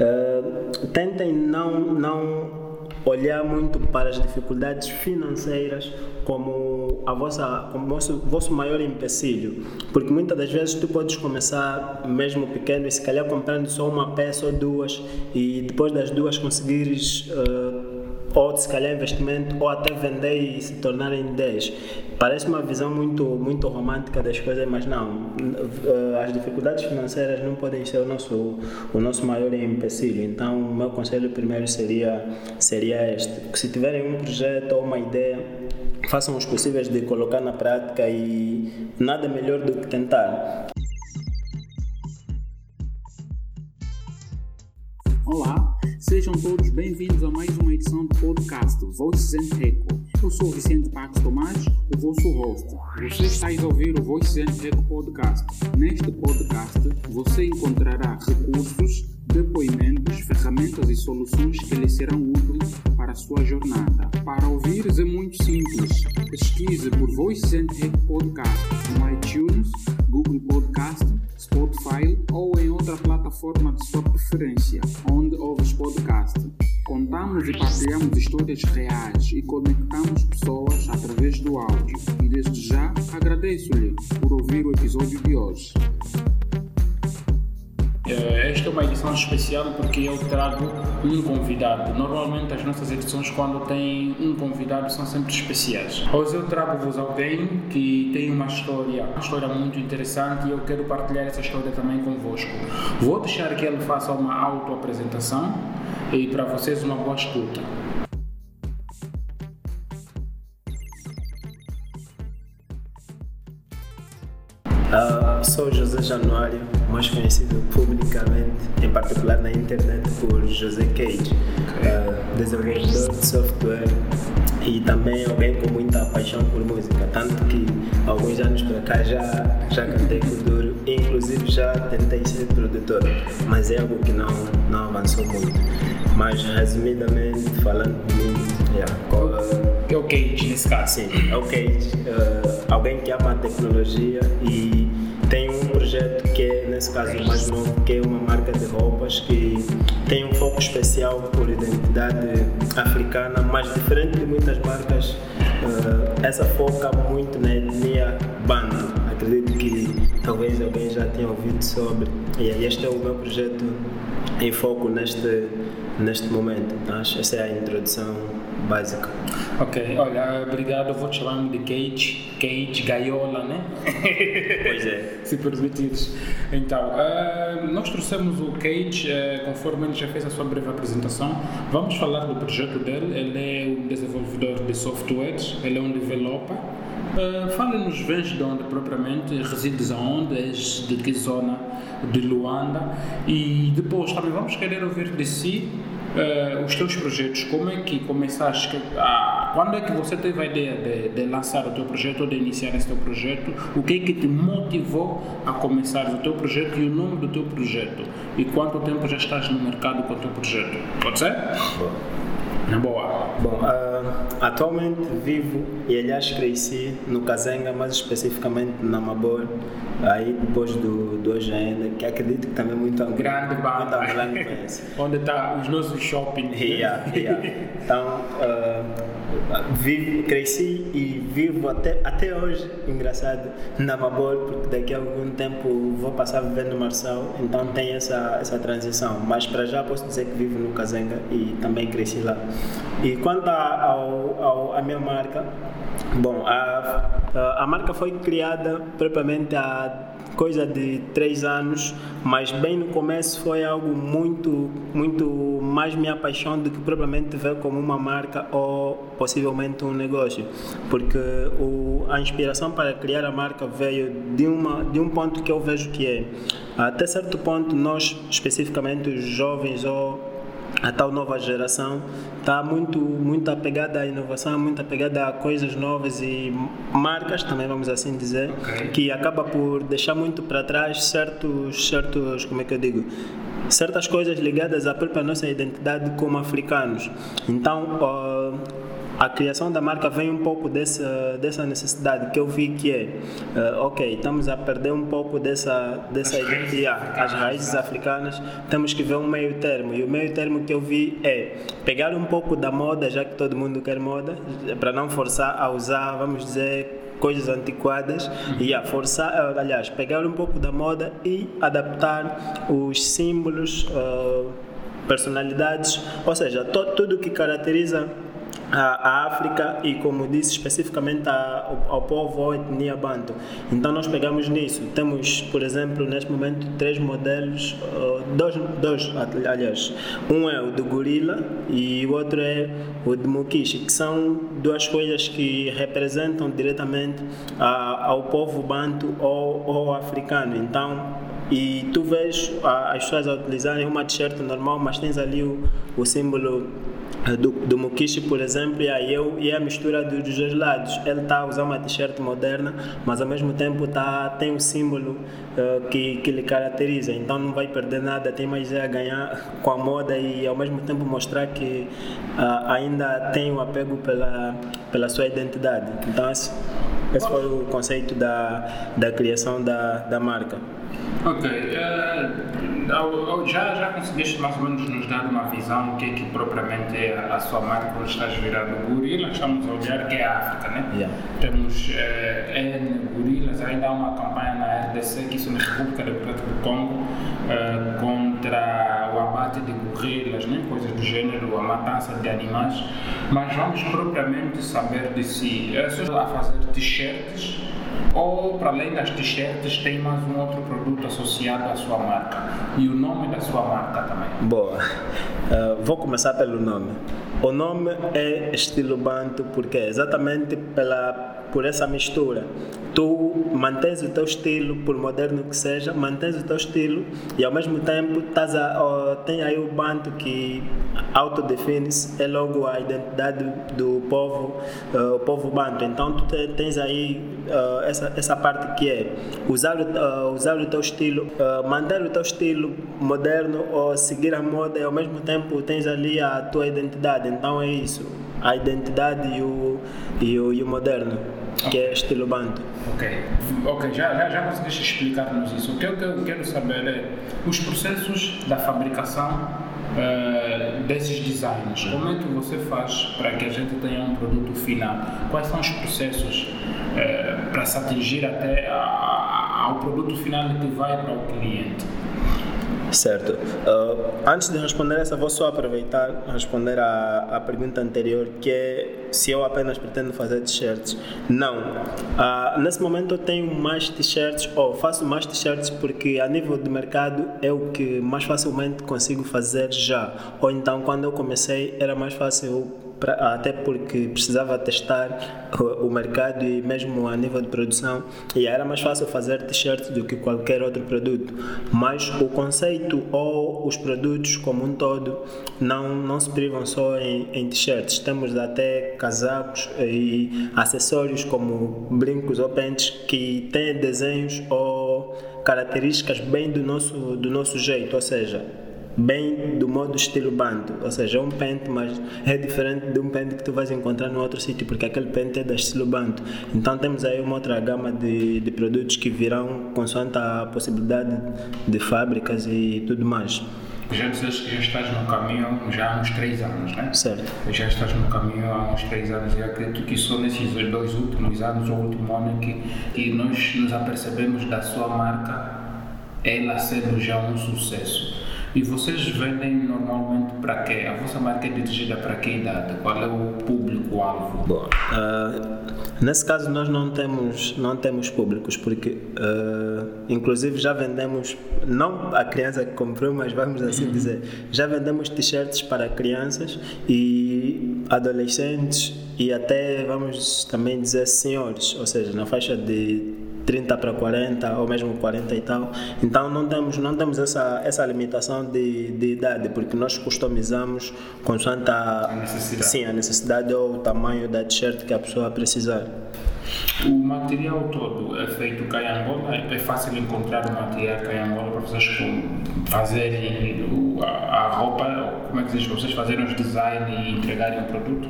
Uh, tentem não, não olhar muito para as dificuldades financeiras como a vossa como vosso, vosso maior empecilho. Porque muitas das vezes tu podes começar mesmo pequeno e se calhar comprando só uma peça ou duas e depois das duas conseguires uh, ou se calhar investimento, ou até vender e se tornar em 10. Parece uma visão muito, muito romântica das coisas, mas não. Eh, as dificuldades financeiras não podem ser o nosso, o nosso maior empecilho. Então, o meu conselho primeiro seria, seria este: se tiverem um projeto ou uma ideia, façam os possíveis de colocar na prática e nada melhor do que tentar. Olá, Sejam todos bem-vindos a mais uma edição do podcast Voices and Echo. Eu sou Vicente Pax Tomás, o vosso host. Você está a ouvir o Voices and Echo Podcast. Neste podcast, você encontrará recursos, depoimentos, ferramentas e soluções que lhe serão úteis para a sua jornada. Para ouvires é muito simples. Pesquise por Voices and Echo Podcast no iTunes, Google Podcast, Spotify ou em outra plataforma de sua preferência, onde ouves podcast. Contamos e partilhamos histórias reais e conectamos pessoas através do áudio. E desde já agradeço-lhe por ouvir o episódio de hoje. Eh, esta é uma edição especial porque eu trago um convidado. Normalmente as nossas edições quando tem um convidado são sempre especiais. Hoje eu trago-vos alguém que tem uma história, uma história muito interessante e eu quero partilhar essa história também convosco. Vou deixar que ele faça uma autoapresentação e para vocês uma boa escuta. Uh, sou José Januário, mais conhecido publicamente, em particular na internet, por José Cage, uh, desenvolvedor de software e também alguém com muita paixão por música. Tanto que alguns anos para cá já, já cantei com duro, inclusive já tentei ser produtor, mas é algo que não, não avançou muito. Mas resumidamente, falando de mim, yeah, é o Cage nesse caso. Sim, é o Cage. Uh, alguém que ama a tecnologia e tem um projeto que é, nesse caso, o mais novo, que é uma marca de roupas que tem um foco especial por identidade africana, mas diferente de muitas marcas, uh, essa foca muito na etnia Banda. Acredito que talvez alguém já tenha ouvido sobre. E este é o meu projeto em foco neste, neste momento. Então, essa é a introdução básica. Ok, olha, obrigado. Vou te chamar de Cage, Cage Gaiola, né? Pois é. Se permitires. Então, uh, nós trouxemos o Cage, uh, conforme ele já fez a sua breve apresentação. Vamos falar do projeto dele. Ele é um desenvolvedor de softwares, ele é um developer. Uh, Fala-nos, vens de onde propriamente, resides aonde, és de que zona de Luanda. E depois também vamos querer ouvir de si uh, os teus projetos, como é que começaste, a, quando é que você teve a ideia de, de, lançar o teu projeto ou de iniciar esse teu projeto, o que é que te motivou a começar o teu projeto e o nome do teu projeto? E quanto tempo já estás no mercado com o teu projeto, pode ser? Na boa. Bom, uh, atualmente vivo e aliás cresci no Kazenga, mais especificamente na Mabor, aí depois do, do OGN, que acredito que também muito grande banda conhece. Onde está os nossos shopping. Yeah, yeah. Então, uh, vivo, cresci e vivo até, até hoje, engraçado, na Mabor, porque daqui a algum tempo vou passar viver no Marçal, então tem essa, essa transição. Mas para já posso dizer que vivo no Kazenga e também cresci lá. E quanto ao, ao, a minha marca, bom, a, a marca foi criada propriamente há coisa de três anos, mas bem no começo foi algo muito, muito mais minha paixão do que propriamente ver como uma marca ou possivelmente um negócio, porque o, a inspiração para criar a marca veio de, uma, de um ponto que eu vejo que é, até certo ponto nós, especificamente os jovens ou a tal nova geração está muito muito apegada à inovação, muito apegada a coisas novas e marcas também vamos assim dizer, okay. que acaba por deixar muito para trás certos certos como é que eu digo certas coisas ligadas à própria nossa identidade como africanos. Então a criação da marca vem um pouco dessa, dessa necessidade que eu vi que é, uh, ok, estamos a perder um pouco dessa, dessa As raízes as raízes africanas, temos que ver um meio termo. E o meio termo que eu vi é pegar um pouco da moda, já que todo mundo quer moda, para não forçar a usar, vamos dizer, coisas antiquadas e a forçar, eh, aliás, pegar um pouco da moda e adaptar os símbolos, eh, personalidades, ou seja, to- tudo que caracteriza a África e, como disse, especificamente ao, ao povo ou etnia banto. Então, nós pegamos nisso. Temos, por exemplo, neste momento, três modelos, dois, dois, aliás. Um é o do gorila e o outro é o de mukishi, que são duas coisas que representam diretamente a- ao povo banto ou, ou africano. Então, e tu vês as pessoas a utilizarem uma t-shirt normal, mas tens ali o, o símbolo do, do Mukishi, por exemplo, e aí eu, e a mistura do- dos dois lados. Ele está a usar uma t-shirt moderna, mas ao mesmo tempo tá, tem o símbolo eh, que, que lhe caracteriza. Então não vai perder nada, tem mais a ganhar com a moda e ao mesmo tempo mostrar que ah, ainda tem o apego pela, pela sua identidade. Então esse, esse foi o conceito da, da criação da, da marca. Ok, ao- já, já conseguiste mais ou menos nos dar uma visão do que é que propriamente é a, a sua marca quando estás virado gorila, estamos a olhar que é a África, né? Yeah. Temos eh, N gorilas, ainda há uma campanha na RDC, que isso na República Democrática do Congo, eh, contra o abate de gorilas, né? coisas do gênero, a matança de animais, mas vamos propriamente saber de si. É só a fazer t-shirts ou para além das t-shirts tem mais um outro produto associado à sua marca e o nome da sua marca também. Boa. Uh, vou começar pelo nome. O nome é estilo banto porque é exatamente pela por essa mistura. Tu mantens o teu estilo, por moderno que seja, mantens o teu estilo e ao mesmo tempo estás a, tem aí o banto que autodefine-se, é logo a identidade do povo, uh, o povo banto. Então tu te- tens aí uh, essa, essa parte que é usar uh, usar o teu estilo, uh, manter o teu estilo moderno ou seguir a moda e ao mesmo tempo tens ali a tua identidade. Então é isso, a identidade e o, e o, e o moderno, que é estilo banto. Ok, ok, já, já, já conseguiste explicar-nos isso. O que eu, que eu quero saber é os processos da fabricação eh, desses designs. Como é que você faz para que a gente tenha um produto final? Quais são os processos eh, para se atingir até a- a- ao produto final que vai para o cliente? Certo. Uh, antes de responder essa, vou só aproveitar responder à, à pergunta anterior, que é se eu apenas pretendo fazer t-shirts. Não. Uh, nesse momento eu tenho mais t-shirts, ou faço mais t-shirts porque a nível de mercado é o que mais facilmente consigo fazer já. Ou então quando eu comecei era mais fácil pra- até porque precisava testar o, o mercado e mesmo a nível de produção e era mais fácil fazer t-shirts do que qualquer outro produto. Mas o conceito ou os produtos como um todo não não se privam só em, em t-shirts. Temos até casacos e acessórios como brincos ou pentes que têm desenhos ou características bem do nosso do nosso jeito ou seja bem do modo estilo banto, ou seja, é um pente, mas é diferente de um pente que tu vais encontrar no outro sítio, porque aquele pente é da estilo banto. Então temos aí uma outra gama de, de produtos que virão consoante a possibilidade de fábricas e tudo mais. Já já estás no caminho já há uns 3 anos, né? Certo. Já estás no caminho há uns 3 anos e acredito que só nesses dois últimos anos, ou último ano, que, que nós nos apercebemos da sua marca, ela sendo já um sucesso. E vocês vendem normalmente para quê? A vossa marca é dirigida para que idade? Qual é o público-alvo? Bom, ah, nesse caso nós não temos não temos públicos porque ah, inclusive já vendemos não a criança que comprou mas vamos assim dizer já vendemos t-shirts para crianças e adolescentes e até vamos também dizer senhores ou seja na faixa de 30 para 40 ou mesmo 40 e tal. Então não temos, não temos essa, essa limitação de, de idade, porque nós customizamos consoante a, A necessidade. Sim, a necessidade ou o tamanho da t-shirt que a pessoa precisar. O material todo é feito cá em Angola, é fácil encontrar o material cá em Angola para vocês fazerem o- a, a roupa Como é que vocês, vocês fazem os design e entregarem o produto?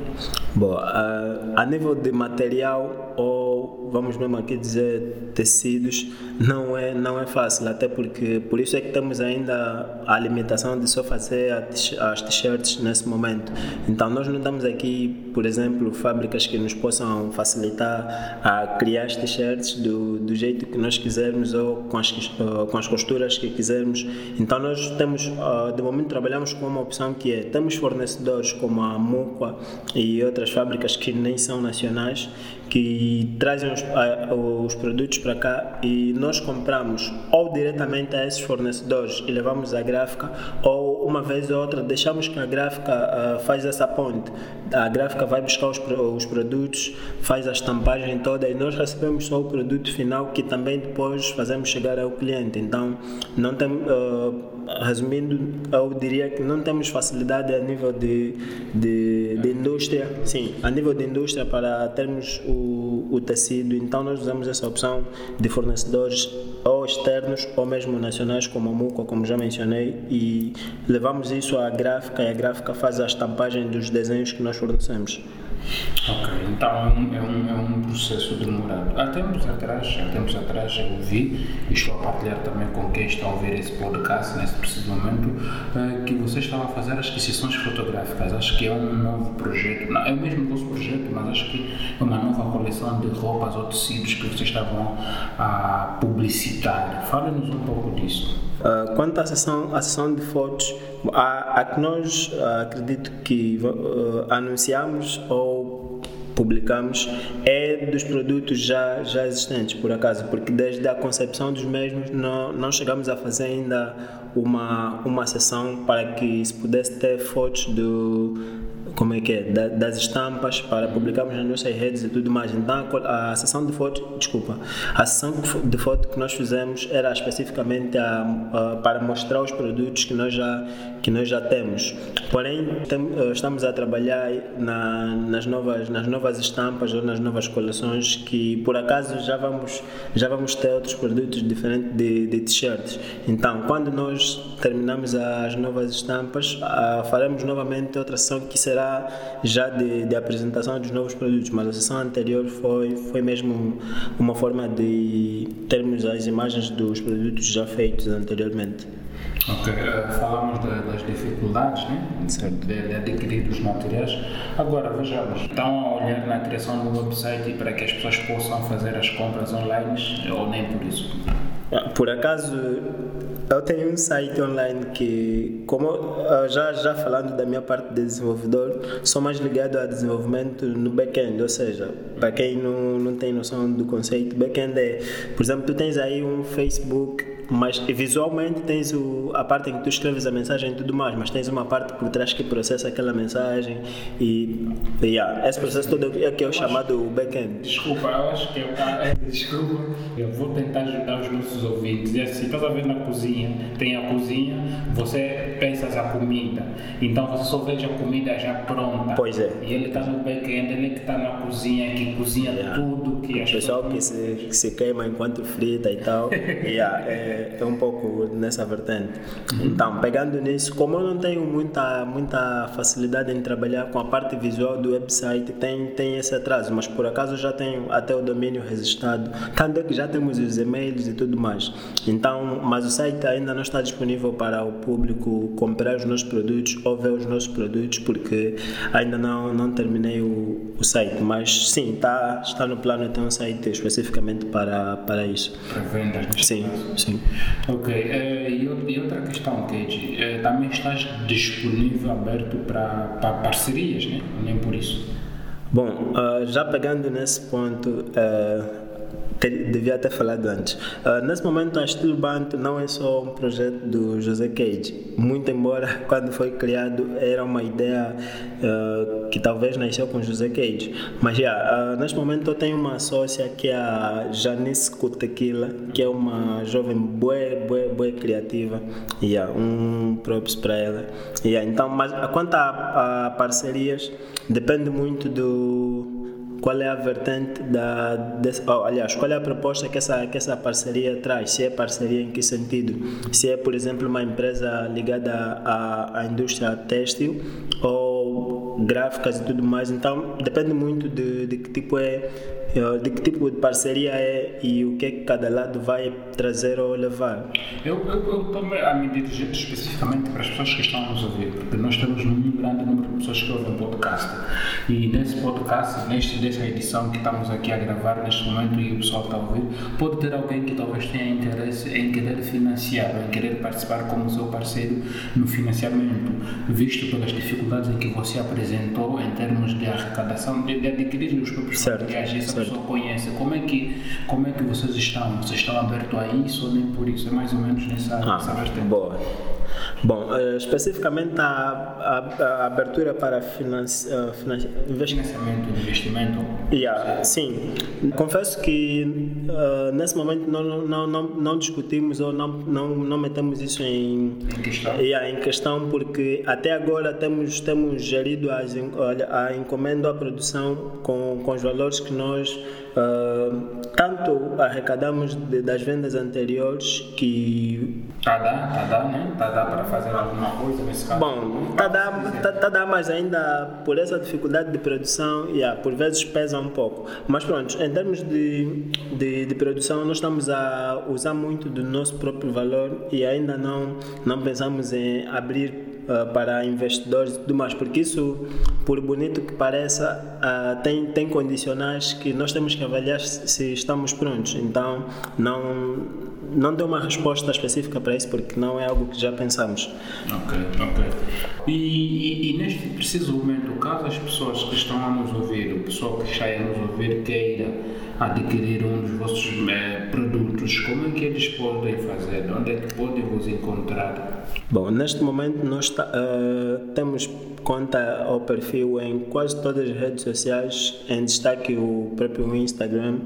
Bom, uh, a nível de material ou vamos mesmo aqui dizer tecidos, não é, não é fácil, até porque por isso é que temos ainda a limitação de só fazer as t-shirts nesse momento. Então nós não estamos aqui, por exemplo, fábricas que nos possam facilitar a criar as t-shirts do, do jeito que nós quisermos ou com as, com as costuras que quisermos. Então nós temos, ah, de momento trabalhamos com uma opção que é, temos fornecedores como a Muqua e outras fábricas que nem são nacionais, que trazem os, os produtos para cá e nós compramos ou diretamente a esses fornecedores e levamos a gráfica ou uma vez ou outra deixamos que a gráfica uh, faz essa ponte. A gráfica vai buscar os, os produtos, faz a estampagem toda e nós recebemos só o produto final que também depois fazemos chegar ao cliente. Então, não tem, uh, resumindo, eu diria que não temos facilidade a nível de, de, de indústria, sim, a nível de indústria para termos o, tecido. Então, nós usamos essa opção de fornecedores ou externos ou mesmo nacionais, como a Muco, como já mencionei, e levamos isso à gráfica e a gráfica faz a estampagem dos desenhos que nós fornecemos. Ok, então é um, é um, é um processo demorado. Há tempos atrás, há tempos atrás eu vi, e estou a partilhar também com quem está a ouvir esse podcast nesse preciso momento, eh, que você estava a fazer as sessões fotográficas. Acho que é um novo projeto, não, é o mesmo vosso projeto, mas acho que é uma nova coleção de roupas ou tecidos que vocês estavam a publicitar. Fale-nos um pouco disso. Uh, quanto à sessão, à sessão de fotos, a, a que nós uh, acredito que uh, anunciamos ou publicamos é dos produtos já, já existentes, por acaso, porque desde a concepção dos mesmos não, não chegamos a fazer ainda uma, uma sessão para que se pudesse ter fotos do como é que é, da, das estampas para publicarmos nas nossas redes e tudo mais. Então a, a sessão de foto, desculpa, a sessão de foto que nós fizemos era especificamente a, a, para mostrar os produtos que nós já que nós já temos. Porém tem, eh, estamos a trabalhar na, nas novas nas novas estampas ou nas novas coleções que por acaso já vamos já vamos ter outros produtos diferentes de, de t-shirts. Então quando nós terminamos as novas estampas faremos novamente outra sessão que será já de, de, apresentação dos novos produtos, mas a sessão anterior foi, foi mesmo uma forma de termos as imagens dos produtos já feitos anteriormente. Ok, uh, falamos de, das dificuldades né? de, de, adquirir os materiais. Agora, vejamos, estão a olhar na criação do website para que as pessoas possam fazer as compras online ou nem por isso? Ah, por acaso, eu tenho um site online que, como já, já falando da minha parte de desenvolvedor, sou mais ligado a desenvolvimento no back-end, ou seja, para quem não, não tem noção do conceito, back-end é, por exemplo, tu tens aí um Facebook mas visualmente tens o, a parte em que tu escreves a mensagem e tudo mais, mas tens uma parte por trás que processa aquela mensagem e yeah, esse processo todo é que é o chamado back-end. Desculpa, eu acho que eu, é, desculpa, eu vou tentar ajudar os nossos ouvintes. E assim, estás a ver na cozinha, tem a cozinha, você pensa a comida, então você só vê a comida já pronta. Pois é. E ele está no back-end, ele que está na cozinha, que cozinha yeah. tudo que as O pessoal que se, que se queima enquanto frita e tal. yeah, é, é, um pouco nessa vertente. Então, pegando nisso, como eu não tenho muita, muita facilidade em trabalhar com a parte visual do website, tem, tem esse atraso, mas por acaso já tenho até o domínio registrado, tanto é que já temos os e-mails e tudo mais. Então, mas o site ainda não está disponível para o público comprar os nossos produtos ou ver os nossos produtos, porque ainda não, não terminei o, o site, mas sim, está, está no plano ter um site especificamente para, para isso. Para vendas? Sim, sim. Ok, uh, e, outra questão, Kate, uh, também estás disponível, aberto para, para parcerias, né? nem por isso? Bom, uh, já pegando nesse ponto, ter, devia ter falado antes. Uh, nesse momento, a Estilo Banto não é só um projeto do José Cage, muito embora quando foi criado era uma ideia uh, que talvez nasceu com José Cage. Mas já, yeah, uh, neste momento eu tenho uma sócia que é a Janice Kutequila, que é uma jovem boa, boa, boa criativa. Yeah, um props para ela. Yeah, então, mas quanto a, a parcerias, depende muito do qual é a vertente da. Desse, oh, aliás, qual é a proposta que essa, que essa parceria traz? Se é parceria em que sentido? Se é, por exemplo, uma empresa ligada à, à indústria têxtil ou gráficas e tudo mais. Então, depende muito de, de que tipo é de que tipo de parceria é e o que é que cada lado vai trazer ou levar? Eu estou a me dirigir especificamente para as pessoas que estão a nos ouvir, porque nós temos um grande número de pessoas que ouvem podcast. E nesse podcast, neste, nesta edição que estamos aqui a gravar neste momento e o pessoal está a ouvir, pode ter alguém que talvez tenha interesse em querer financiar em querer participar como seu parceiro no financiamento, visto pelas dificuldades em que você apresentou em termos de arrecadação, de, de adquirir os próprios certo, materiais pessoa conhece. Como é que, como é que vocês estão? Vocês estão abertos a isso ou nem por isso? É mais ou menos nessa, ah, nessa vertente. Boa. Bom, uh, especificamente a, a, a, abertura para uh, financi, financiamento, investimento. Yeah, sim, confesso que uh, nesse momento não, não, não, não discutimos ou não, não, não metemos isso em, em, questão. Yeah, em questão porque até agora temos, temos gerido as, a encomenda à produção com, com os valores que nós Uh, tanto arrecadamos de, das vendas anteriores que. Está a dar, está a dar, né? Está a dar para fazer alguma coisa nesse caso? Bom, está a dar, tá, tá dar, mas ainda por essa dificuldade de produção, yeah, por vezes pesa um pouco. Mas pronto, em termos de, de, de, produção, nós estamos a usar muito do nosso próprio valor e ainda não, não pensamos em abrir uh, para investidores e tudo mais, porque isso, por bonito que pareça, uh, tem, tem condicionais que nós temos que avaliar se estamos prontos. Então, não, não deu uma resposta específica para isso, porque não é algo que já pensamos. Ok, ok. E, e, e neste preciso momento, caso as pessoas que estão a nos ouvir, o pessoal que está a nos ouvir queira adquirir um dos vossos eh, produtos, como é que eles podem fazer? Onde é que podem vos encontrar? Bom, neste momento nós uh, temos conta ou perfil em quase todas as redes sociais, em destaque o próprio Instagram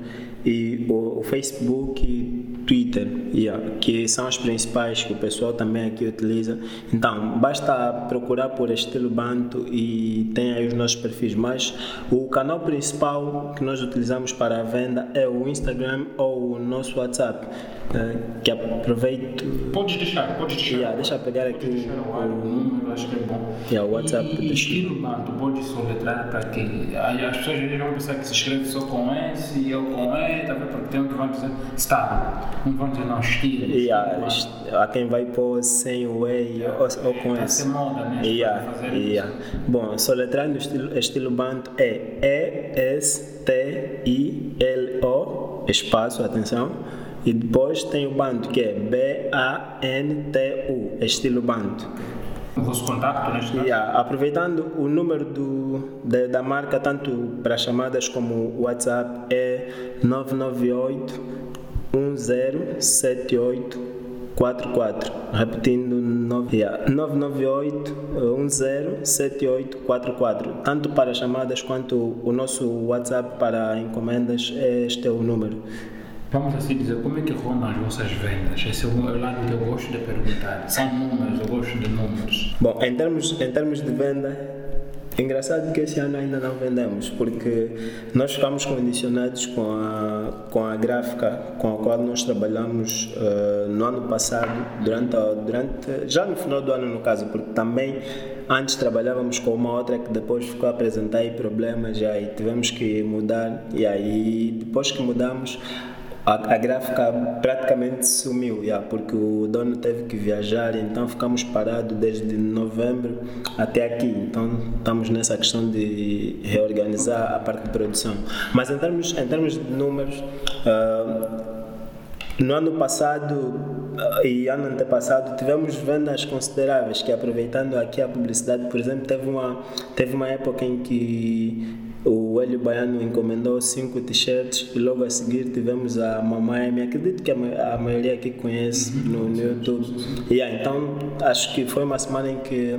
e o, o Facebook Twitter, yeah, que são as principais que o pessoal também aqui utiliza. Então, basta procurar por estilo Banto e tem aí os nossos perfis. Mas o canal principal que nós utilizamos para a venda é o Instagram ou o nosso WhatsApp. Uh, que aproveito. Podes deixar, podes deixar. Yeah, deixa eu pegar aqui deixar o, número, acho que é bom. Yeah, o WhatsApp. E, e estilo Banto, pode soletrar para que as pessoas vão pensar que se escreve só com S e eu com E, tá porque tem um que vão dizer estado não vão dizer não, estilo. Yeah, há quem vai pôr sem o E ou, ou com S. Essa moda, né? Yeah, yeah. Bom, soletrando estilo, estilo banto é E-S-T-I-L-O, espaço, atenção. E depois tem o banto que é B-A-N-T-U, estilo banto. O vosso contato neste caso? Yeah, aproveitando o número do, da, da marca, tanto para chamadas como o WhatsApp, é 998 107844. Repetindo, 998 107844. Tanto para chamadas quanto o nosso WhatsApp para encomendas, este é o número. Vamos assim dizer, como é que rondam as vossas vendas? Esse é o lado que eu gosto de perguntar. São números, eu gosto de números. Bom, em termos, em termos de venda, Engraçado que esse ano ainda não vendemos, porque nós ficamos condicionados com a, com a gráfica com a qual nós trabalhamos uh, no ano passado, durante, durante, já no final do ano no caso, porque também antes trabalhávamos com uma outra que depois ficou a apresentar problemas e aí tivemos que mudar e aí depois que mudamos a, a gráfica praticamente sumiu, yeah, porque o dono teve que viajar, então ficamos parados desde novembro até aqui. Então estamos nessa questão de reorganizar a parte de produção. Mas em termos, em termos de números, uh, no ano passado ah, e ano antepassado tivemos vendas consideráveis que aproveitando aqui a publicidade, por exemplo, teve uma, teve uma época em que o Hélio Baiano encomendou cinco t-shirts e logo a seguir tivemos a Mamãe, me acredito que a, maioria aqui conhece uhum. no, no YouTube. Yeah, então acho que foi uma semana em que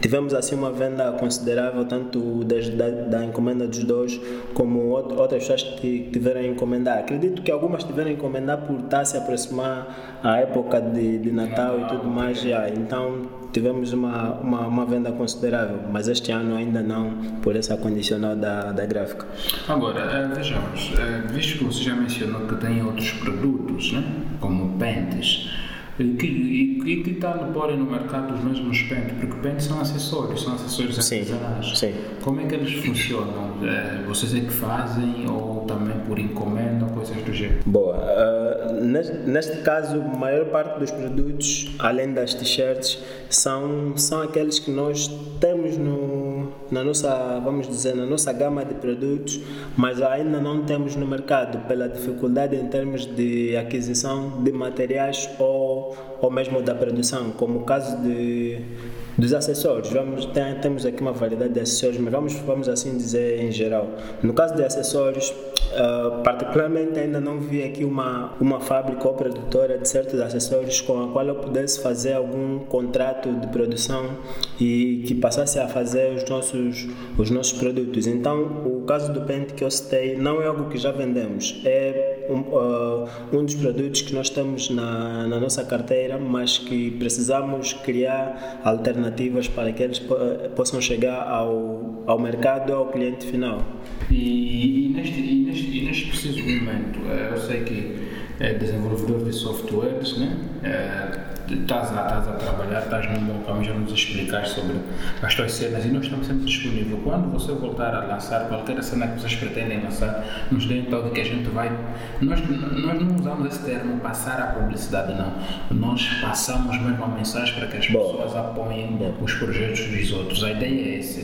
tivemos assim uma venda considerável tanto desde da, da encomenda dos dois como outras pessoas que tiveram a encomendar. Acredito que algumas tiveram a encomendar por estar se aproximar a época de, de Natal e tudo mais. Yeah, então tivemos uma, uma, uma, venda considerável, mas este ano ainda não, por essa condicional da, da gráfica. Agora, uh, vejamos, uh, visto que você já mencionou que tem outros produtos, né? como pentes, que, e, que está no porem no mercado os mesmos pentes, porque pentes são acessórios, são acessórios artesanais. Sim, sim. Como é que eles funcionam? É, vocês é que fazem ou também por encomenda, coisas do gênero? Boa. Uh, neste, neste caso, a maior parte dos produtos, além das t-shirts, são, são aqueles que nós temos no, na nossa, vamos dizer, na nossa gama de produtos, mas ainda não temos no mercado pela dificuldade em termos de aquisição de materiais ou ou, mesmo da produção, como o caso de, dos acessórios. Vamos, tem, temos aqui uma variedade de acessórios, mas vamos, vamos assim dizer em geral. No caso de acessórios, uh, particularmente ainda não vi aqui uma, uma fábrica ou produtora de certos acessórios com a qual eu pudesse fazer algum contrato de produção e que passasse a fazer os nossos, os nossos produtos. Então, o caso do pente que eu citei não é algo que já vendemos, é um, uh, um dos produtos que nós temos na, na nossa carteira, mas que precisamos criar alternativas para que eles possam chegar ao, ao mercado, ao cliente final. E, e, neste, desenvolvedor de softwares, né? Estás a, estás a trabalhar, estás num bom caminho, já nos explicaste sobre as tuas cenas e nós estamos sempre disponíveis. Quando você voltar a lançar qualquer cena que vocês pretendem lançar, nos deem toque que a gente vai. Nós, nós não usamos esse termo passar a publicidade, não. Nós passamos mesmo a mensagem para que as Bom. pessoas apoiem os projetos dos outros. A ideia é essa.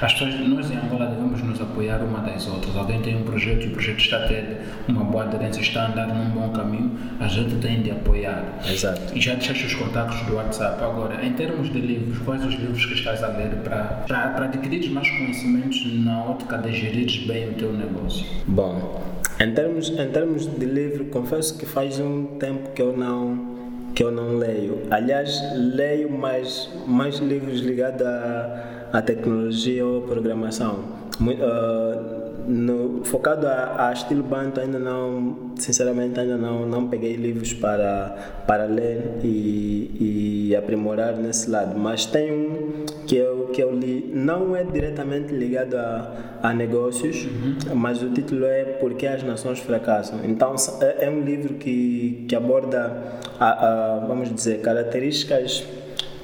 As pessoas, nós em Angola devemos nos apoiar uma das outras. Alguém tem um projeto e o projeto está a ter uma boa aderência, está a andar num bom caminho, a gente tem de apoiar. Exato. E já deixaste os contactos do WhatsApp. Agora, em termos de livros, quais os livros que estás a ler para, para, adquirir mais conhecimentos na ótica de gerir bem o teu negócio? Bom, em termos, em termos de livro, confesso que faz um tempo que eu não que eu não leio. Aliás, leio mais, mais livros ligados à, à tecnologia ou programação. Uh, no, focado a, a, estilo banto ainda não sinceramente ainda não não peguei livros para para ler e, e aprimorar nesse lado mas tem um que eu que eu li não é diretamente ligado a, a negócios uhum. mas o título é porque as nações fracassam então é, é um livro que que aborda a, a, vamos dizer características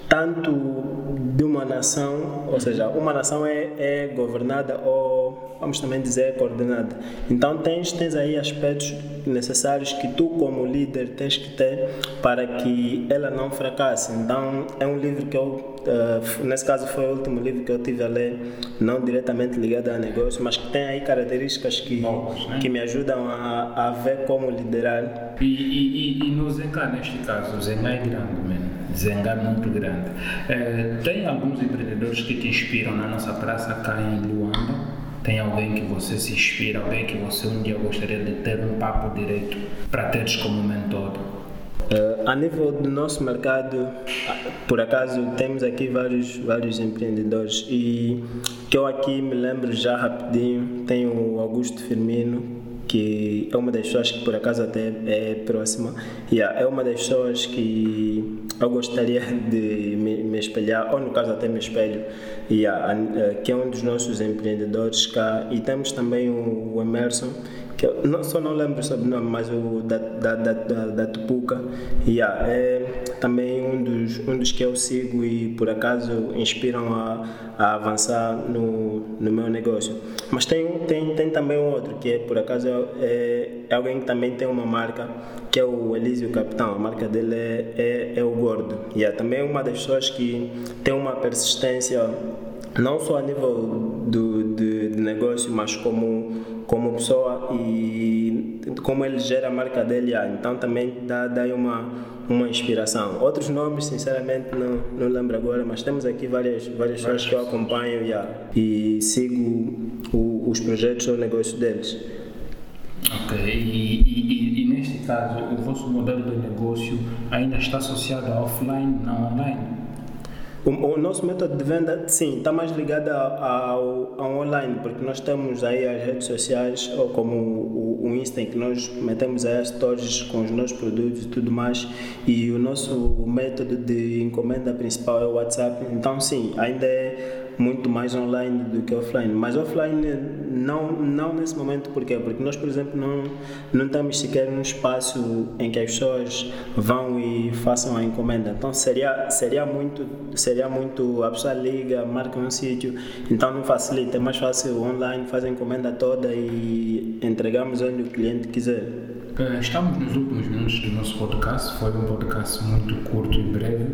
tanto de uma nação, ou seja, uma nação é, é governada ou, vamos também dizer, coordenada. Então tens, tens aí aspectos necessários que tu como líder tens que ter para que ela não fracasse. Então é um livro que eu, uh, nesse caso foi o último livro que eu tive a ler, não diretamente ligado a negócio, mas que tem aí características que, Novos, né? que me ajudam a, a ver como liderar. E, e, e, e no Zenga, neste caso, o Zenga é grande, mesmo desengar muito grande. É, tem alguns empreendedores que te inspiram na nossa praça cá em Luanda? Tem alguém que você se inspira, alguém que você um dia gostaria de ter um papo direito para teres como mentor? Uh, a nível do nosso mercado, por acaso temos aqui vários, vários empreendedores e que eu aqui me lembro já rapidinho, tem o Augusto Firmino, que é uma das pessoas que por acaso até é próxima. Yeah, é uma das pessoas que eu gostaria de me, me espelhar, ou no caso até me espelho, yeah, que é um dos nossos empreendedores cá. E temos também o Emerson, que eu não, só não lembro o sobrenome, mas o da, da, da, da, da Tupuca, yeah, é também um dos, um dos que eu sigo e por acaso inspiram a, a avançar no, no meu negócio. Mas tem, tem, tem também um outro, que é por acaso é, é alguém que também tem uma marca, que é o Elísio Capitão, a marca dele é, é, é o Gordo. Yeah, também é uma das pessoas que tem uma persistência não só a nível do, de, de negócio, mas como como pessoa e como ele gera a marca dele, então também dá, dá uma, uma inspiração. Outros nomes, sinceramente, não, não lembro agora, mas temos aqui várias, várias pessoas que eu acompanho yeah, e sigo o, os projetos ou negócios deles. Ok, e, e, e, neste caso, o vosso modelo de negócio ainda está associado a offline, não online? O, o nosso método de venda, sim, está mais ligado ao, ao online, porque nós temos aí as redes sociais, ou como o, o Insta, em que nós metemos aí as stories com os nossos produtos e tudo mais, e o nosso método de encomenda principal é o WhatsApp. Então, sim, ainda é muito mais online do que offline. Mas offline não, não nesse momento, por quê? Porque nós, por exemplo, não, não temos sequer um espaço em que as pessoas vão e façam a encomenda. Então seria, seria muito, seria muito, a pessoa liga, marca um sítio, então não facilita, é mais fácil online, faz a encomenda toda e entregamos onde o cliente quiser. Estamos nos últimos minutos do nosso podcast, foi um podcast muito curto e breve.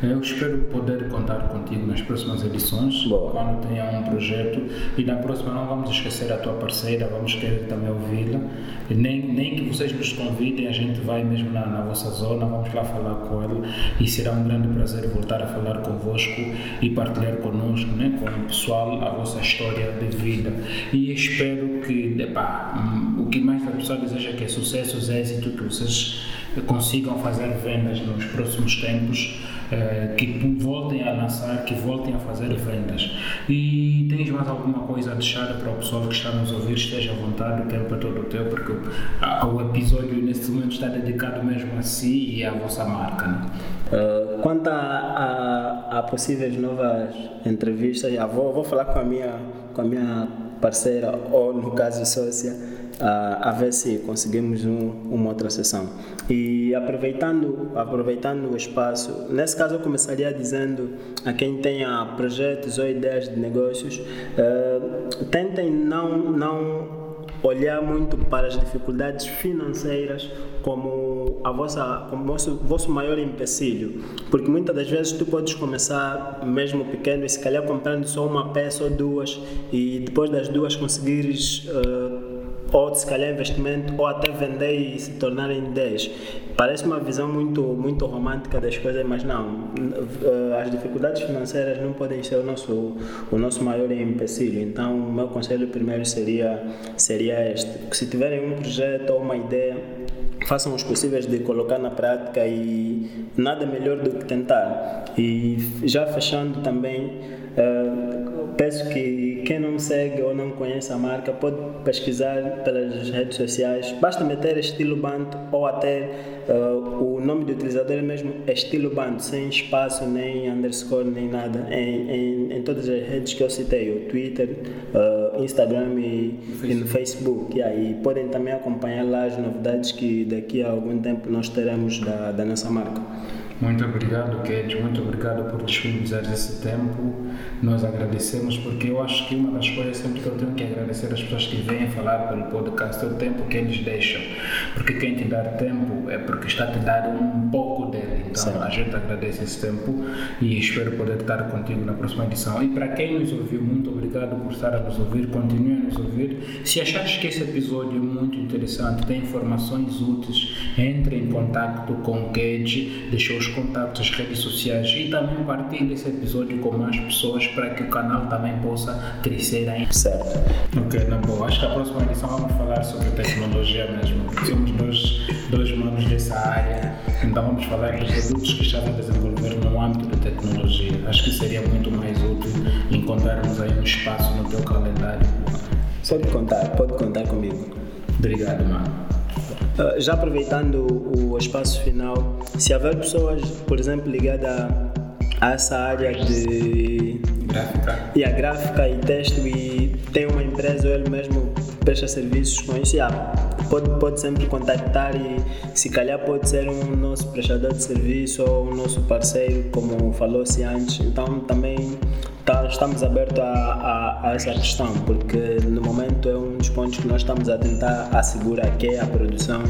Eu espero poder contar contigo nas próximas edições, Boa. quando tenha um projeto. E na próxima não vamos esquecer a tua parceira, vamos querer também ouvi-la. Nem, nem que vocês nos convidem, a gente vai mesmo na, na vossa zona, vamos lá falar com ela e será um grande prazer voltar a falar convosco e partilhar connosco, né, com o pessoal, a vossa história de vida. E espero que, epá, hum, que mais a pessoa deseja que é sucesso sucesso, êxito, que vocês consigam fazer vendas nos próximos tempos, eh, que voltem a lançar, que voltem a fazer vendas. E tens mais alguma coisa a deixar para o pessoal que está a nos ouvir? Esteja à vontade, o tempo é todo teu, porque o episódio neste momento está dedicado mesmo a si e à vossa marca. Né? Uh, quanto a, a, a, possíveis novas entrevistas, vou, vou falar com a minha, com a minha parceira, ou no caso sócia a, a ver se conseguimos um, uma outra sessão. E aproveitando, aproveitando o espaço, nesse caso eu começaria dizendo a quem tenha projetos ou ideias de negócios, uh, tentem não, não olhar muito para as dificuldades financeiras como a vossa como vosso, vosso maior empecilho. Porque muitas das vezes tu podes começar mesmo pequeno e se calhar comprando só uma peça ou duas e depois das duas conseguires uh, ou se calhar investimento, ou até vender e se tornarem 10. Parece uma visão muito, muito romântica das coisas, mas não. Eh, as dificuldades financeiras não podem ser o nosso, o nosso maior empecilho. Então, o meu conselho primeiro seria, seria este: que se tiverem um projeto ou uma ideia, façam os possíveis de colocar na prática e nada melhor do que tentar. E já fechando também, uh, peço que quem não segue ou não conhece a marca pode pesquisar pelas redes sociais. Basta meter estilo band ou até uh, o nome do utilizador é mesmo estilo band, sem espaço, nem underscore, nem nada, em, em, em todas as redes que eu citei, o Twitter, uh, Instagram e, e, no Facebook. Yeah, e podem também acompanhar lá as novidades que daqui a algum tempo nós teremos da, da nossa marca. Muito obrigado, Kate. Muito obrigado por disponibilizar esse tempo. Nós agradecemos, porque eu acho que uma das coisas sempre que eu tenho que agradecer às pessoas que vêm falar pelo podcast é o tempo que eles deixam. Porque quem te dá tempo é porque está te dar um pouco. Então a gente agradece esse tempo e espero poder estar contigo na próxima edição. E para quem nos ouviu, muito obrigado por estar a nos ouvir. Continue a nos ouvir. Se achares que esse episódio é muito interessante, tem informações úteis, entre em contato com o Cage, deixa os contatos, as redes sociais e também partilhe esse episódio com mais pessoas para que o canal também possa crescer ainda. Certo. Ok, na boa. Acho que a próxima edição vamos falar sobre tecnologia mesmo. Somos dois, dois manos dessa área, então vamos falar dos produtos que estamos a desenvolver no âmbito da tecnologia. Acho que seria muito mais útil encontrarmos aí um espaço no teu calendário. Pode contar, pode contar comigo. Obrigado, mano. Uh, já aproveitando o, espaço final, se houver pessoas, por exemplo, ligadas a essa área de gráfica, e a gráfica e texto e tem uma empresa ou ele mesmo presta serviços com isso, yeah, pode, pode sempre contactar e se calhar pode ser um nosso prestador de serviço ou um nosso parceiro, como falou-se antes. Então também tá, estamos abertos a, a, a, essa questão, porque no momento é um dos pontos que nós estamos a tentar assegurar que é a produção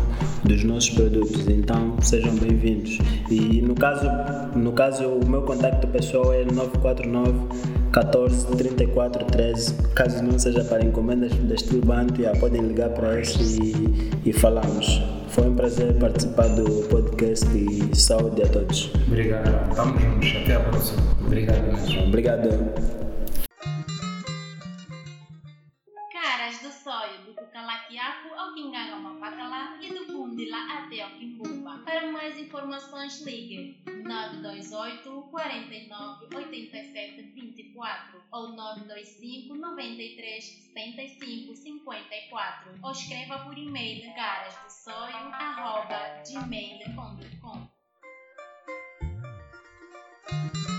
dos nossos produtos. Então sejam bem-vindos. E no caso, no caso, o meu contato pessoal é 949 14 34 13. Caso não seja para encomendas da já podem ligar para esse e, e falamos. Foi um prazer participar do podcast e saúde a todos. Obrigado. Vamos juntos. Até a próxima. Obrigado mesmo. Obrigado. informações ligue 928 49 87 24 ou 925 93 75 54 ou escreva por e-mail garasdessoio.gmail.com